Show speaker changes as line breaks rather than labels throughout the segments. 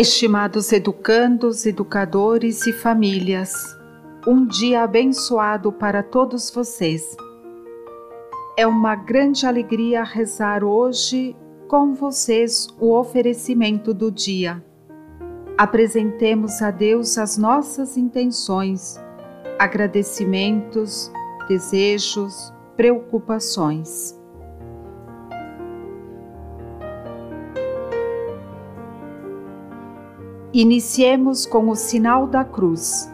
Estimados educandos, educadores e famílias, um dia abençoado para todos vocês. É uma grande alegria rezar hoje com vocês o oferecimento do dia. Apresentemos a Deus as nossas intenções, agradecimentos, desejos, preocupações. Iniciemos com o sinal da cruz.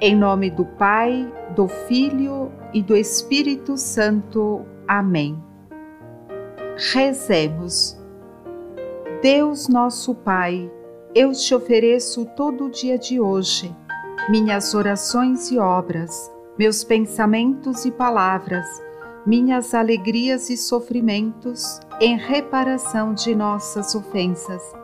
Em nome do Pai, do Filho e do Espírito Santo. Amém. Rezemos. Deus nosso Pai, eu te ofereço todo o dia de hoje, minhas orações e obras, meus pensamentos e palavras, minhas alegrias e sofrimentos, em reparação de nossas ofensas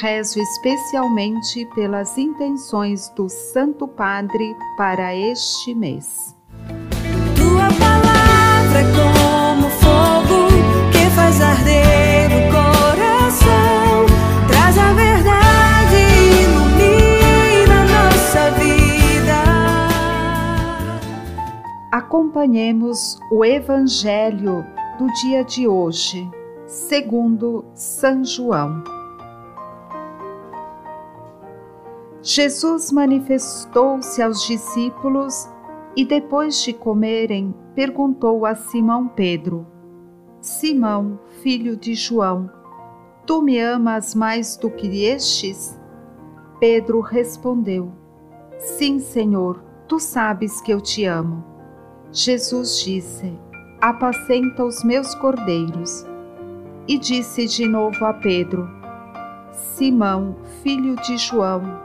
rezo especialmente pelas intenções do Santo Padre para este mês.
Tua palavra é como fogo que faz arder o coração, traz a verdade e ilumina nossa vida.
Acompanhemos o Evangelho do dia de hoje, segundo São João. Jesus manifestou-se aos discípulos e, depois de comerem, perguntou a Simão Pedro: Simão, filho de João, tu me amas mais do que estes? Pedro respondeu: Sim, Senhor, tu sabes que eu te amo. Jesus disse: Apacenta os meus cordeiros. E disse de novo a Pedro: Simão, filho de João,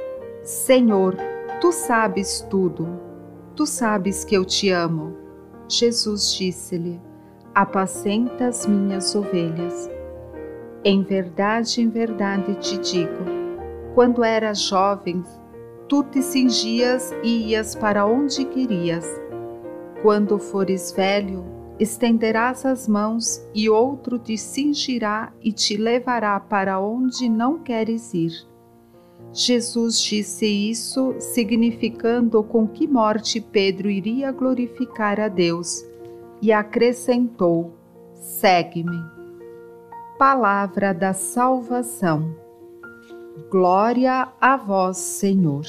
Senhor, tu sabes tudo, tu sabes que eu te amo. Jesus disse-lhe: Apacenta as minhas ovelhas. Em verdade, em verdade te digo: quando eras jovem, tu te cingias e ias para onde querias. Quando fores velho, estenderás as mãos e outro te cingirá e te levará para onde não queres ir. Jesus disse isso, significando com que morte Pedro iria glorificar a Deus, e acrescentou: Segue-me. Palavra da salvação. Glória a vós, Senhor.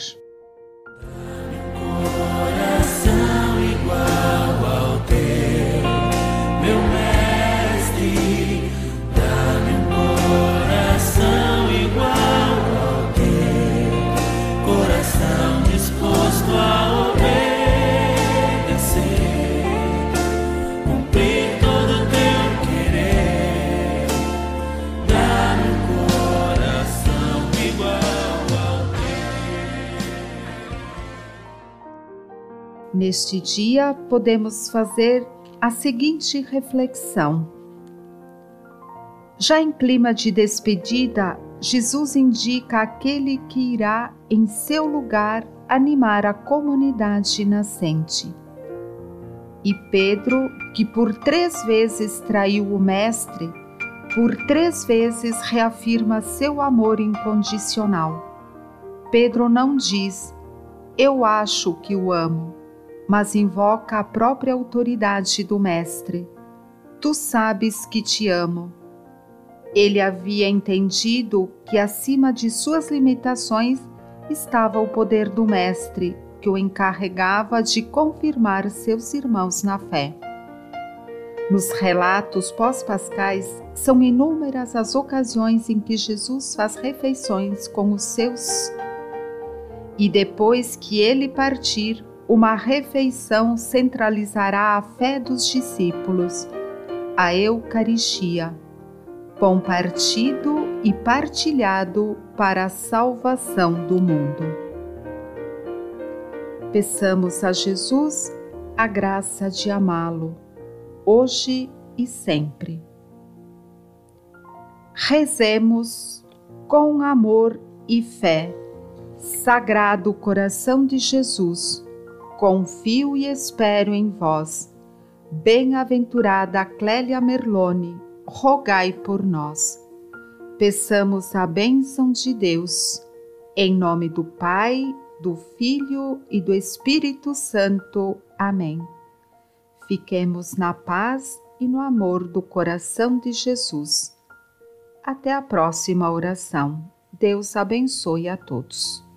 Neste dia, podemos fazer a seguinte reflexão. Já em clima de despedida, Jesus indica aquele que irá, em seu lugar, animar a comunidade nascente. E Pedro, que por três vezes traiu o Mestre, por três vezes reafirma seu amor incondicional. Pedro não diz, eu acho que o amo mas invoca a própria autoridade do Mestre. Tu sabes que te amo. Ele havia entendido que acima de suas limitações estava o poder do Mestre que o encarregava de confirmar seus irmãos na fé. Nos relatos pós-pascais, são inúmeras as ocasiões em que Jesus faz refeições com os seus. E depois que ele partir, uma refeição centralizará a fé dos discípulos, a Eucaristia, pão partido e partilhado para a salvação do mundo. Peçamos a Jesus a graça de amá-lo, hoje e sempre. Rezemos com amor e fé. Sagrado coração de Jesus, confio e espero em vós. Bem-aventurada Clélia Merlone, rogai por nós. Peçamos a bênção de Deus, em nome do Pai, do Filho e do Espírito Santo. Amém. Fiquemos na paz e no amor do coração de Jesus. Até a próxima oração. Deus abençoe a todos.